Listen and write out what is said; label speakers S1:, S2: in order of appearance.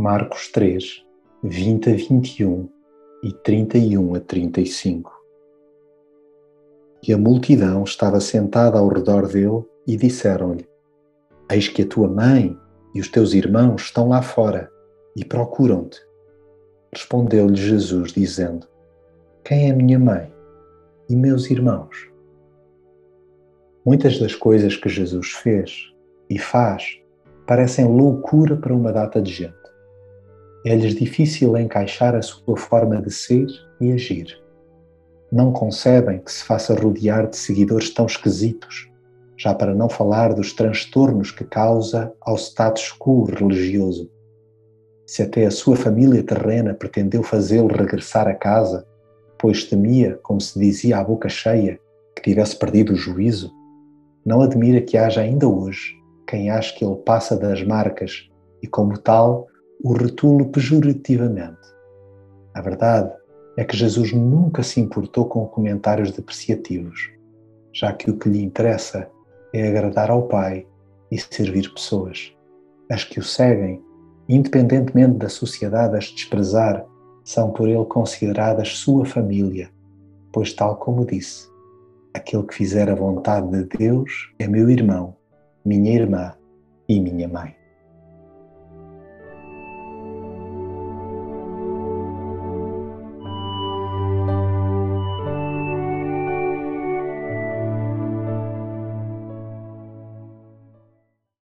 S1: Marcos 3, 20 a 21 e 31 a 35. E a multidão estava sentada ao redor dele e disseram-lhe: Eis que a tua mãe e os teus irmãos estão lá fora e procuram-te. Respondeu-lhe Jesus, dizendo: Quem é minha mãe e meus irmãos? Muitas das coisas que Jesus fez e faz parecem loucura para uma data de gente. É-lhes difícil encaixar a sua forma de ser e agir. Não concebem que se faça rodear de seguidores tão esquisitos, já para não falar dos transtornos que causa ao status quo religioso. Se até a sua família terrena pretendeu fazê-lo regressar a casa, pois temia, como se dizia à boca cheia, que tivesse perdido o juízo, não admira que haja ainda hoje quem acha que ele passa das marcas e, como tal, o retulo pejorativamente. A verdade é que Jesus nunca se importou com comentários depreciativos, já que o que lhe interessa é agradar ao Pai e servir pessoas. As que o seguem, independentemente da sociedade as desprezar, são por ele consideradas sua família, pois, tal como disse, aquele que fizer a vontade de Deus é meu irmão, minha irmã e minha mãe.